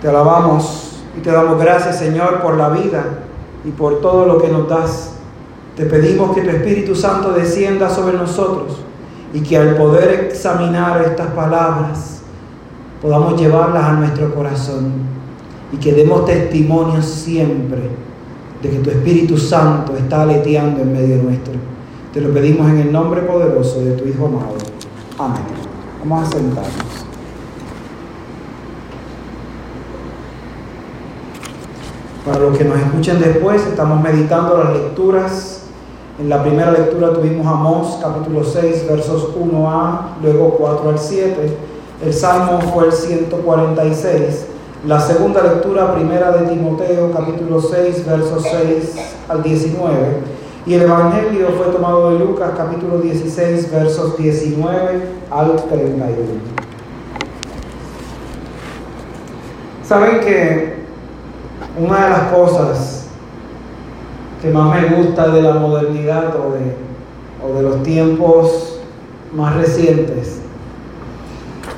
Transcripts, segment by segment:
Te alabamos y te damos gracias, Señor, por la vida y por todo lo que nos das. Te pedimos que tu Espíritu Santo descienda sobre nosotros y que al poder examinar estas palabras podamos llevarlas a nuestro corazón y que demos testimonio siempre de que tu Espíritu Santo está aleteando en medio nuestro. Te lo pedimos en el nombre poderoso de tu Hijo amado. Amén. Vamos a sentarnos. Para los que nos escuchen después, estamos meditando las lecturas. En la primera lectura tuvimos Amós capítulo 6 versos 1a, luego 4 al 7. El Salmo fue el 146. La segunda lectura, primera de Timoteo capítulo 6 versos 6 al 19 y el Evangelio fue tomado de Lucas capítulo 16 versos 19 al 31. Saben que una de las cosas que más me gusta de la modernidad o de, los tiempos más recientes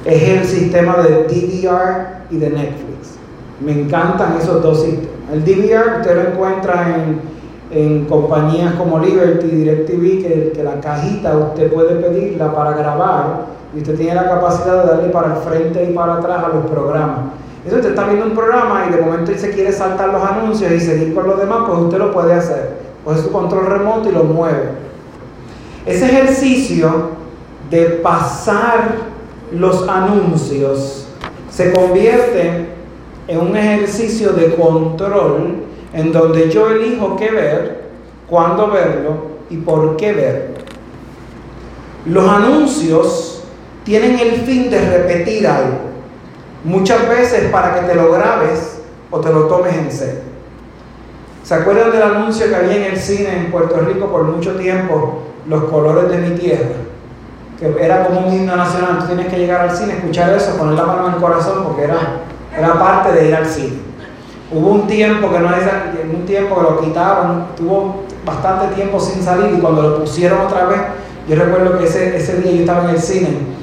es el sistema de DVR y de Netflix. Me encantan esos dos sistemas. El DVR usted lo encuentra en en compañías como Liberty, DirecTV, que, que la cajita usted puede pedirla para grabar y usted tiene la capacidad de darle para el frente y para atrás a los programas. Entonces usted está viendo un programa y de momento se quiere saltar los anuncios y seguir con los demás, pues usted lo puede hacer. Coge su control remoto y lo mueve. Ese ejercicio de pasar los anuncios se convierte en un ejercicio de control en donde yo elijo qué ver, cuándo verlo y por qué verlo. Los anuncios tienen el fin de repetir algo, muchas veces para que te lo grabes o te lo tomes en serio. ¿Se acuerdan del anuncio que había en el cine en Puerto Rico por mucho tiempo, Los colores de mi tierra? Que era como un himno nacional, tú tienes que llegar al cine, escuchar eso, poner la mano en el corazón porque era, era parte de ir al cine. Hubo un tiempo que no es, un tiempo que lo quitaron, tuvo bastante tiempo sin salir y cuando lo pusieron otra vez, yo recuerdo que ese, ese día yo estaba en el cine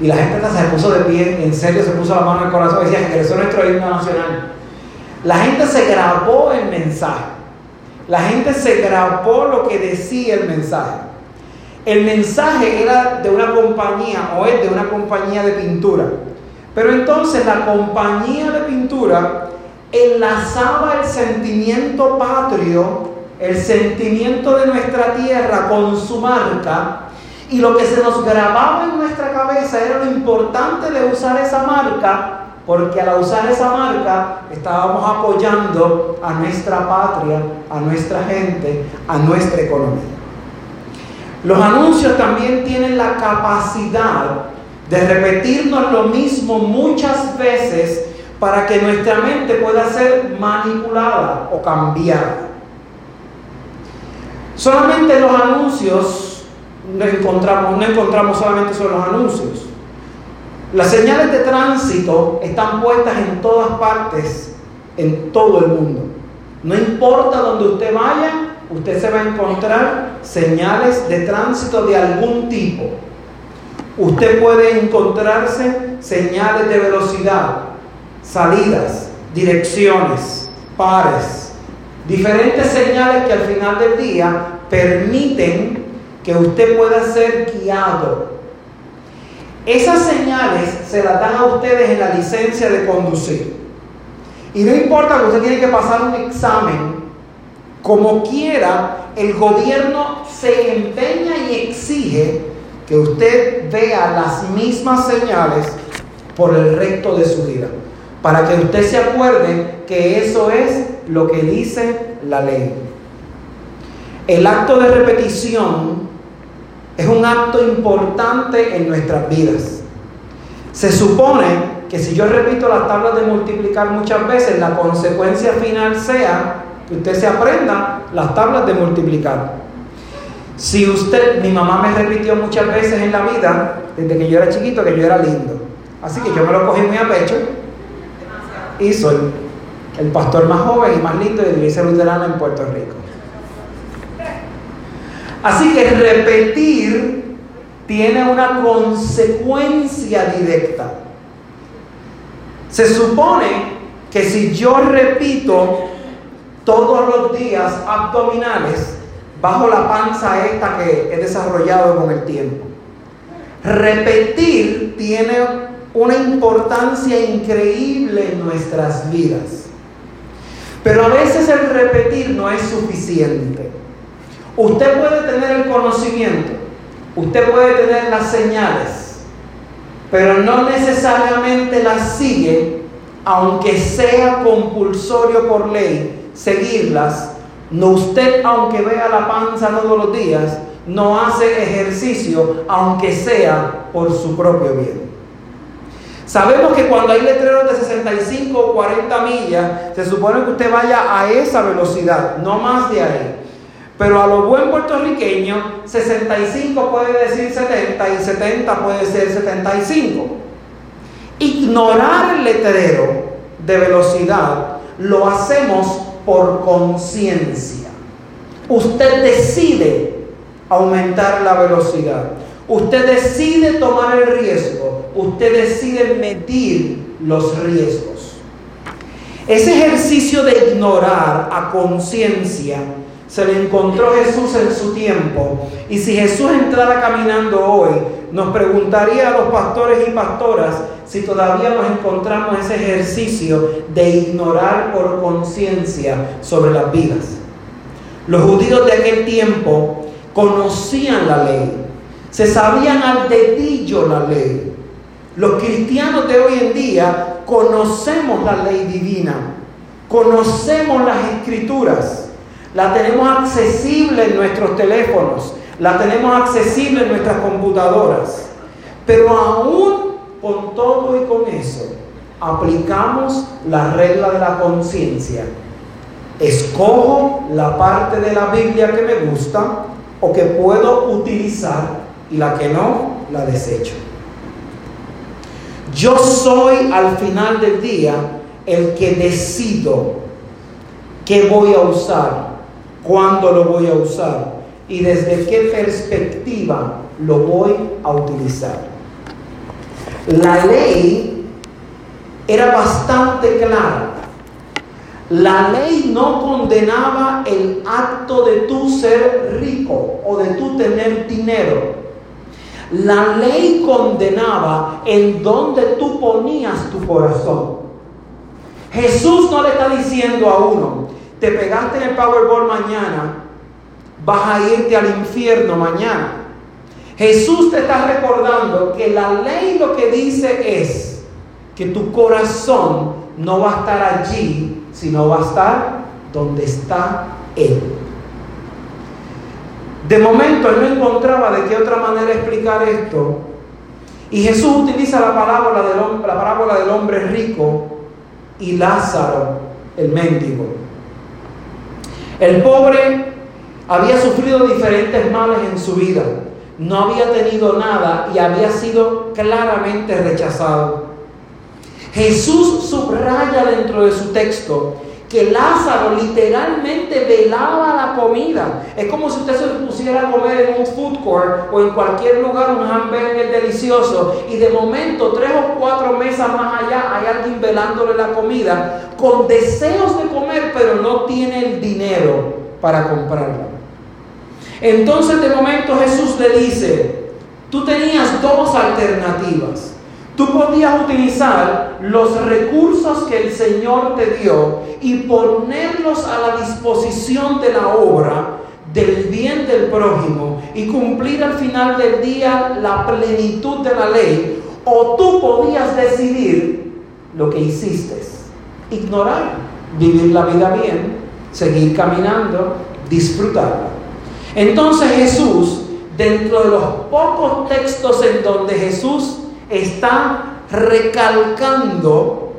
y la gente se puso de pie, en serio se puso la mano en el corazón y decía, regresó nuestro himno nacional. La gente se grabó el mensaje. La gente se grabó lo que decía el mensaje. El mensaje era de una compañía o es de una compañía de pintura. Pero entonces la compañía de pintura enlazaba el sentimiento patrio, el sentimiento de nuestra tierra con su marca, y lo que se nos grababa en nuestra cabeza era lo importante de usar esa marca, porque al usar esa marca estábamos apoyando a nuestra patria, a nuestra gente, a nuestra economía. Los anuncios también tienen la capacidad de repetirnos lo mismo muchas veces para que nuestra mente pueda ser manipulada o cambiada. Solamente los anuncios no encontramos, no encontramos solamente sobre los anuncios. Las señales de tránsito están puestas en todas partes, en todo el mundo. No importa donde usted vaya, usted se va a encontrar señales de tránsito de algún tipo. Usted puede encontrarse señales de velocidad, salidas, direcciones, pares, diferentes señales que al final del día permiten que usted pueda ser guiado. Esas señales se las dan a ustedes en la licencia de conducir. Y no importa que usted tiene que pasar un examen, como quiera, el gobierno se empeña y exige que usted vea las mismas señales por el resto de su vida para que usted se acuerde que eso es lo que dice la ley. El acto de repetición es un acto importante en nuestras vidas. Se supone que si yo repito las tablas de multiplicar muchas veces, la consecuencia final sea que usted se aprenda las tablas de multiplicar. Si usted, mi mamá me repitió muchas veces en la vida, desde que yo era chiquito, que yo era lindo. Así que yo me lo cogí muy a pecho y soy el pastor más joven y más lindo de la iglesia luterana en Puerto Rico. Así que repetir tiene una consecuencia directa. Se supone que si yo repito todos los días abdominales bajo la panza esta que he desarrollado con el tiempo, repetir tiene una importancia increíble en nuestras vidas. Pero a veces el repetir no es suficiente. Usted puede tener el conocimiento, usted puede tener las señales, pero no necesariamente las sigue, aunque sea compulsorio por ley seguirlas. No usted, aunque vea la panza todos los días, no hace ejercicio, aunque sea por su propio bien. Sabemos que cuando hay letreros de 65 o 40 millas, se supone que usted vaya a esa velocidad, no más de ahí. Pero a lo buen puertorriqueño, 65 puede decir 70 y 70 puede ser 75. Ignorar el letrero de velocidad lo hacemos por conciencia. Usted decide aumentar la velocidad. Usted decide tomar el riesgo, usted decide medir los riesgos. Ese ejercicio de ignorar a conciencia se le encontró Jesús en su tiempo. Y si Jesús entrara caminando hoy, nos preguntaría a los pastores y pastoras si todavía nos encontramos ese ejercicio de ignorar por conciencia sobre las vidas. Los judíos de aquel tiempo conocían la ley, se sabían al dedillo la ley. Los cristianos de hoy en día conocemos la ley divina, conocemos las escrituras, la tenemos accesible en nuestros teléfonos, la tenemos accesible en nuestras computadoras, pero aún con todo y con eso, aplicamos la regla de la conciencia. Escojo la parte de la Biblia que me gusta o que puedo utilizar y la que no, la desecho. Yo soy al final del día el que decido qué voy a usar, cuándo lo voy a usar y desde qué perspectiva lo voy a utilizar. La ley era bastante clara. La ley no condenaba el acto de tú ser rico o de tú tener dinero. La ley condenaba en donde tú ponías tu corazón. Jesús no le está diciendo a uno, te pegaste en el Powerball mañana, vas a irte al infierno mañana. Jesús te está recordando que la ley lo que dice es que tu corazón no va a estar allí, sino va a estar donde está Él. De momento él no encontraba de qué otra manera explicar esto. Y Jesús utiliza la parábola del, la parábola del hombre rico y Lázaro, el mendigo. El pobre había sufrido diferentes males en su vida. No había tenido nada y había sido claramente rechazado. Jesús subraya dentro de su texto que Lázaro literalmente velaba la comida. Es como si usted se pusiera a comer en un food court o en cualquier lugar un hamburger delicioso y de momento tres o cuatro mesas más allá hay alguien velándole la comida con deseos de comer pero no tiene el dinero para comprarla. Entonces de momento Jesús le dice, tú tenías dos alternativas. Tú podías utilizar los recursos que el Señor te dio y ponerlos a la disposición de la obra del bien del prójimo y cumplir al final del día la plenitud de la ley. O tú podías decidir lo que hiciste, ignorar, vivir la vida bien, seguir caminando, disfrutarla. Entonces Jesús, dentro de los pocos textos en donde Jesús está recalcando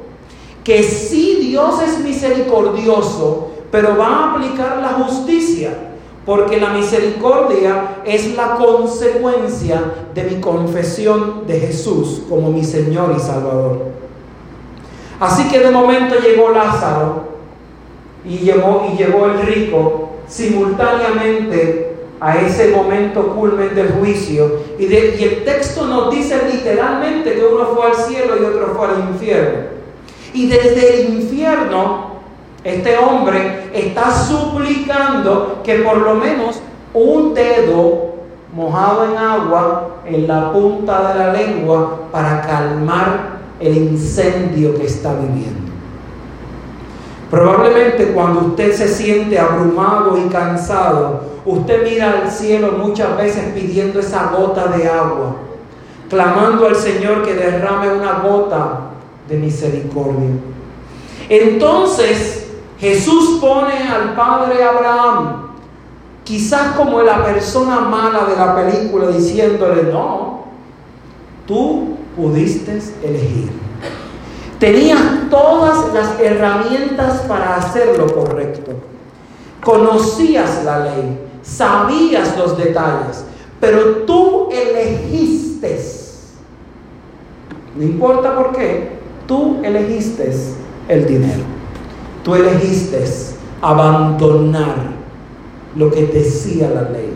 que sí Dios es misericordioso, pero va a aplicar la justicia, porque la misericordia es la consecuencia de mi confesión de Jesús como mi Señor y Salvador. Así que de momento llegó Lázaro y llegó, y llegó el rico simultáneamente a ese momento culmen del juicio. Y, y el texto nos dice literalmente que uno fue al cielo y otro fue al infierno. Y desde el infierno, este hombre está suplicando que por lo menos un dedo mojado en agua en la punta de la lengua para calmar el incendio que está viviendo. Probablemente cuando usted se siente abrumado y cansado, usted mira al cielo muchas veces pidiendo esa gota de agua, clamando al Señor que derrame una gota de misericordia. Entonces Jesús pone al padre Abraham, quizás como la persona mala de la película, diciéndole, no, tú pudiste elegir. Tenías todas las herramientas para hacer lo correcto. Conocías la ley, sabías los detalles, pero tú elegiste. No importa por qué, tú elegiste el dinero. Tú elegiste abandonar lo que decía la ley.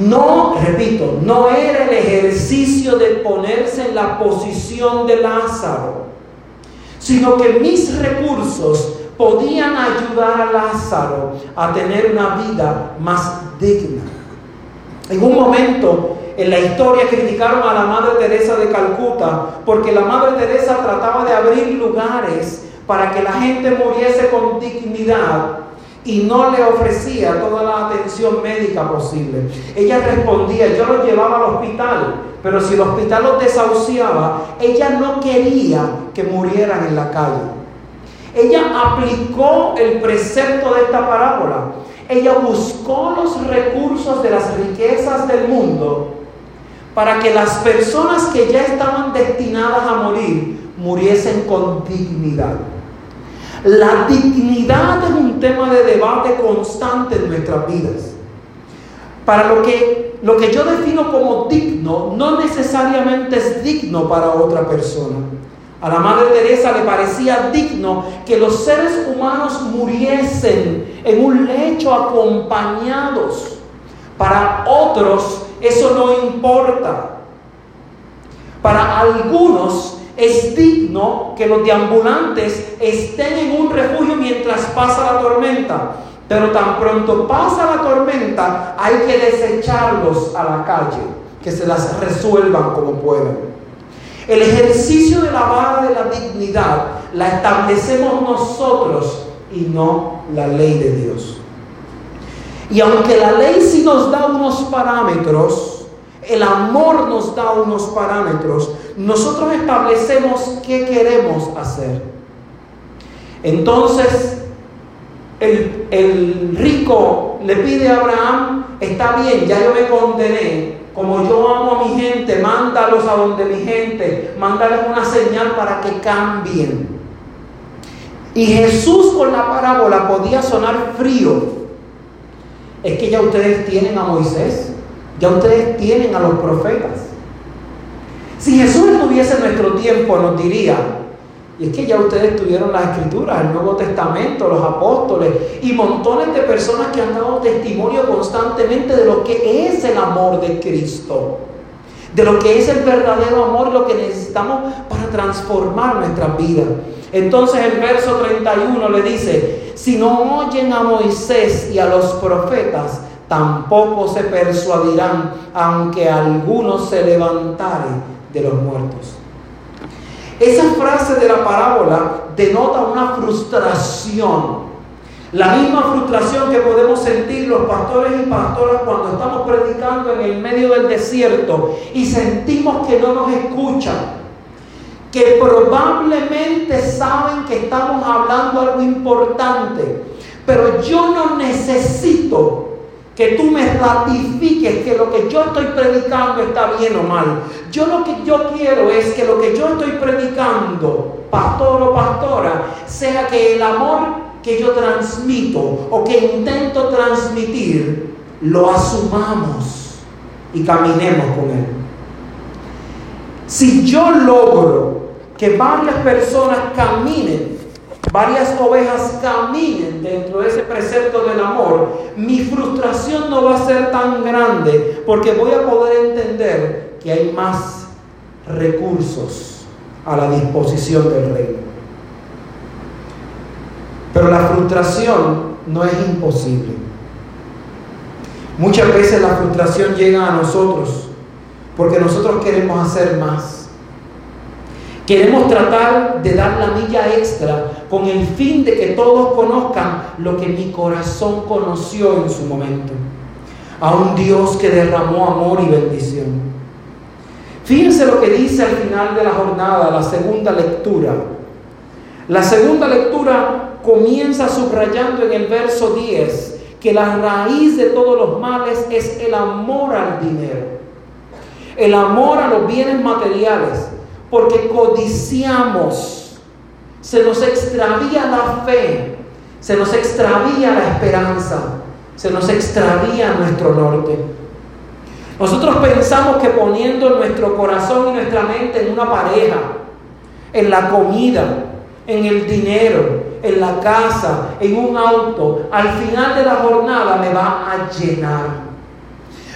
No, repito, no era el ejercicio de ponerse en la posición de Lázaro, sino que mis recursos podían ayudar a Lázaro a tener una vida más digna. En un momento en la historia criticaron a la Madre Teresa de Calcuta porque la Madre Teresa trataba de abrir lugares para que la gente muriese con dignidad y no le ofrecía toda la atención médica posible. Ella respondía, yo lo llevaba al hospital, pero si el hospital los desahuciaba, ella no quería que murieran en la calle. Ella aplicó el precepto de esta parábola. Ella buscó los recursos de las riquezas del mundo para que las personas que ya estaban destinadas a morir muriesen con dignidad. La dignidad es un tema de debate constante en nuestras vidas. Para lo que, lo que yo defino como digno no necesariamente es digno para otra persona. A la Madre Teresa le parecía digno que los seres humanos muriesen en un lecho acompañados. Para otros eso no importa. Para algunos es digno que los deambulantes estén en un refugio mientras pasa la tormenta. Pero tan pronto pasa la tormenta, hay que desecharlos a la calle, que se las resuelvan como puedan. El ejercicio de la vara de la dignidad la establecemos nosotros y no la ley de Dios. Y aunque la ley sí nos da unos parámetros, el amor nos da unos parámetros. Nosotros establecemos qué queremos hacer. Entonces, el, rico le pide a Abraham, está bien, ya yo me condené, como yo amo a mi gente, mándalos a donde mi gente, mándales una señal para que cambien. Y Jesús con la parábola podía sonar frío. Es que ya ustedes tienen a Moisés. Ya ustedes tienen a los profetas. Si Jesús estuviese en nuestro tiempo, nos diría, y es que ya ustedes tuvieron las escrituras, el Nuevo Testamento, los apóstoles y montones de personas que han dado testimonio constantemente de lo que es el amor de Cristo, de lo que es el verdadero amor, lo que necesitamos para transformar nuestras vidas. Entonces el verso 31 le dice, si no oyen a Moisés y a los profetas, tampoco se persuadirán, aunque algunos se levantaren de los muertos. Esa frase de la parábola denota una frustración. La misma frustración que podemos sentir los pastores y pastoras cuando estamos predicando en el medio del desierto y sentimos que no nos escuchan. Que probablemente saben que estamos hablando algo importante, pero yo no necesito que tú me ratifiques que lo que yo estoy predicando está bien o mal. Yo lo que yo quiero es que lo que yo estoy predicando, pastor o pastora, sea que el amor que yo transmito o que intento transmitir, lo asumamos y caminemos con él. Si yo logro que varias personas caminen varias ovejas caminen dentro de ese precepto del amor, mi frustración no va a ser tan grande porque voy a poder entender que hay más recursos a la disposición del reino. Pero la frustración no es imposible. Muchas veces la frustración llega a nosotros porque nosotros queremos hacer más. Queremos tratar de dar la milla extra con el fin de que todos conozcan lo que mi corazón conoció en su momento. A un Dios que derramó amor y bendición. Fíjense lo que dice al final de la jornada, la segunda lectura. La segunda lectura comienza subrayando en el verso 10 que la raíz de todos los males es el amor al dinero, el amor a los bienes materiales, porque codiciamos, se nos extravía la fe, se nos extravía la esperanza, se nos extravía nuestro norte. Nosotros pensamos que poniendo nuestro corazón y nuestra mente en una pareja, en la comida, en el dinero, en la casa, en un auto, al final de la jornada me va a llenar.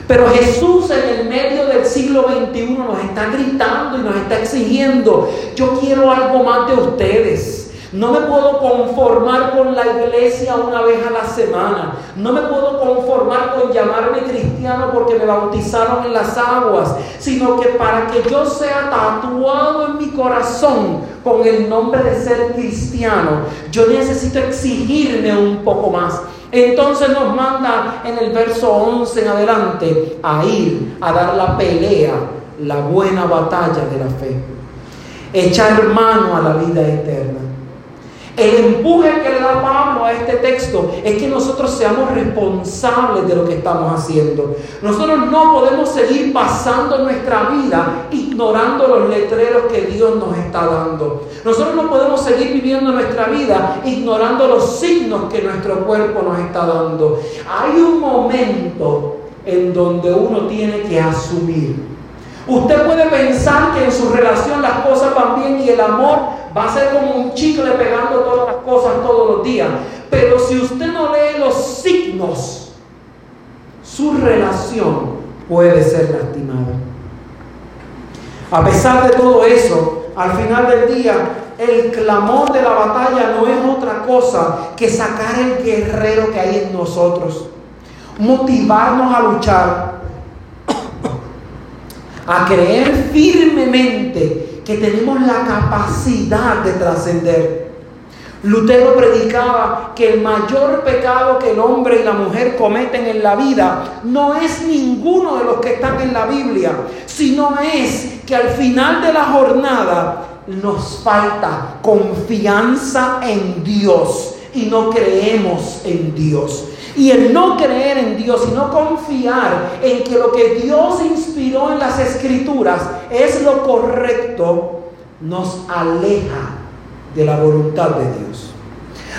Pero Jesús en el medio del siglo XXI nos está gritando y nos está exigiendo, yo quiero algo más de ustedes. No me puedo conformar con la iglesia una vez a la semana. No me puedo conformar con llamarme cristiano porque me bautizaron en las aguas. Sino que para que yo sea tatuado en mi corazón con el nombre de ser cristiano, yo necesito exigirme un poco más. Entonces nos manda en el verso 11 en adelante a ir a dar la pelea, la buena batalla de la fe. Echar mano a la vida eterna. El empuje que le da Pablo a este texto es que nosotros seamos responsables de lo que estamos haciendo. Nosotros no podemos seguir pasando nuestra vida ignorando los letreros que Dios nos está dando. Nosotros no podemos seguir viviendo nuestra vida ignorando los signos que nuestro cuerpo nos está dando. Hay un momento en donde uno tiene que asumir Usted puede pensar que en su relación las cosas van bien y el amor va a ser como un chicle pegando todas las cosas todos los días. Pero si usted no lee los signos, su relación puede ser lastimada. A pesar de todo eso, al final del día, el clamor de la batalla no es otra cosa que sacar el guerrero que hay en nosotros, motivarnos a luchar a creer firmemente que tenemos la capacidad de trascender. Lutero predicaba que el mayor pecado que el hombre y la mujer cometen en la vida no es ninguno de los que están en la Biblia, sino es que al final de la jornada nos falta confianza en Dios y no creemos en Dios. Y el no creer en Dios y no confiar en que lo que Dios inspiró en las escrituras es lo correcto, nos aleja de la voluntad de Dios.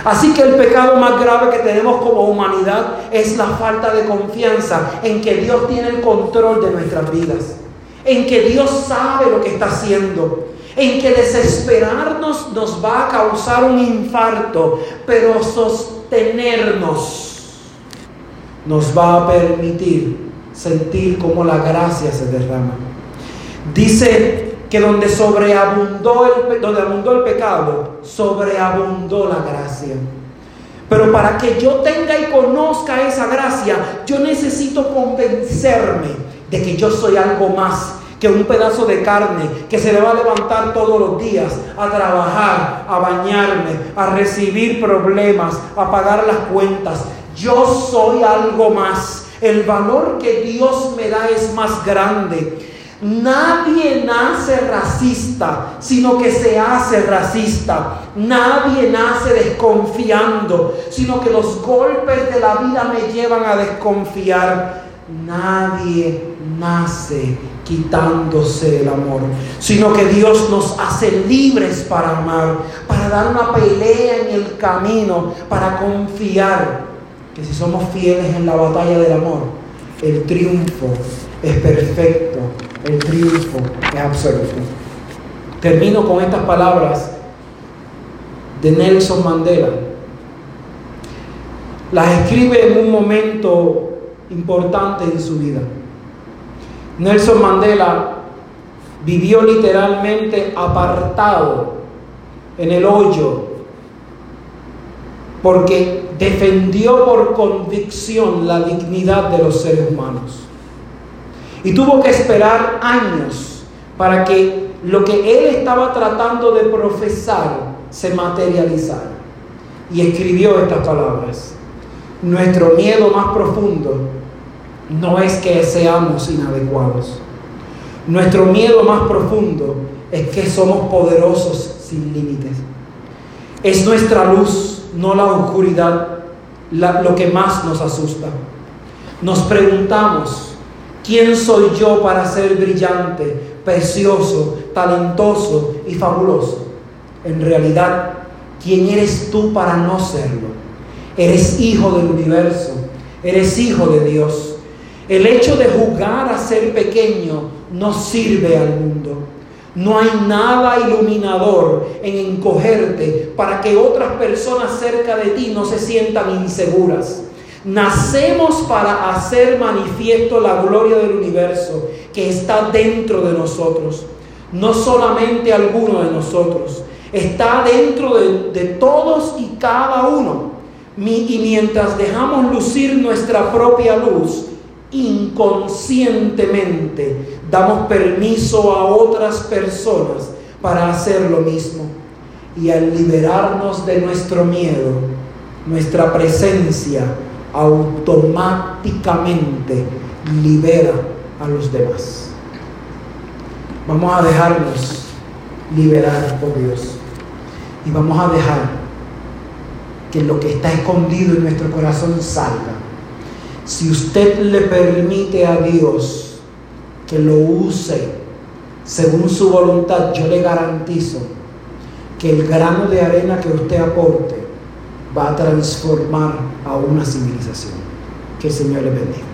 Así que el pecado más grave que tenemos como humanidad es la falta de confianza en que Dios tiene el control de nuestras vidas, en que Dios sabe lo que está haciendo, en que desesperarnos nos va a causar un infarto, pero sostenernos nos va a permitir sentir cómo la gracia se derrama. Dice que donde sobreabundó el, donde abundó el pecado, sobreabundó la gracia. Pero para que yo tenga y conozca esa gracia, yo necesito convencerme de que yo soy algo más que un pedazo de carne que se le va a levantar todos los días a trabajar, a bañarme, a recibir problemas, a pagar las cuentas. Yo soy algo más. El valor que Dios me da es más grande. Nadie nace racista, sino que se hace racista. Nadie nace desconfiando, sino que los golpes de la vida me llevan a desconfiar. Nadie nace quitándose el amor, sino que Dios nos hace libres para amar, para dar una pelea en el camino, para confiar que si somos fieles en la batalla del amor, el triunfo es perfecto, el triunfo es absoluto. Termino con estas palabras de Nelson Mandela. Las escribe en un momento importante en su vida. Nelson Mandela vivió literalmente apartado en el hoyo, porque defendió por convicción la dignidad de los seres humanos. Y tuvo que esperar años para que lo que él estaba tratando de profesar se materializara. Y escribió estas palabras. Nuestro miedo más profundo no es que seamos inadecuados. Nuestro miedo más profundo es que somos poderosos sin límites. Es nuestra luz, no la oscuridad, lo que más nos asusta. Nos preguntamos, ¿quién soy yo para ser brillante, precioso, talentoso y fabuloso? En realidad, ¿quién eres tú para no serlo? Eres hijo del universo, eres hijo de Dios. El hecho de jugar a ser pequeño no sirve al mundo. No hay nada iluminador en encogerte para que otras personas cerca de ti no se sientan inseguras. Nacemos para hacer manifiesto la gloria del universo que está dentro de nosotros. No solamente alguno de nosotros, está dentro de, todos y cada uno. y mientras dejamos lucir nuestra propia luz, inconscientemente damos permiso a otras personas para hacer lo mismo. Y al liberarnos de nuestro miedo, nuestra presencia automáticamente libera a los demás. Vamos a dejarnos liberar por Dios. Y vamos a dejar que lo que está escondido en nuestro corazón salga. Si usted le permite a Dios que lo use según su voluntad, yo le garantizo que el grano de arena que usted aporte va a transformar a una civilización. Que el Señor le bendiga.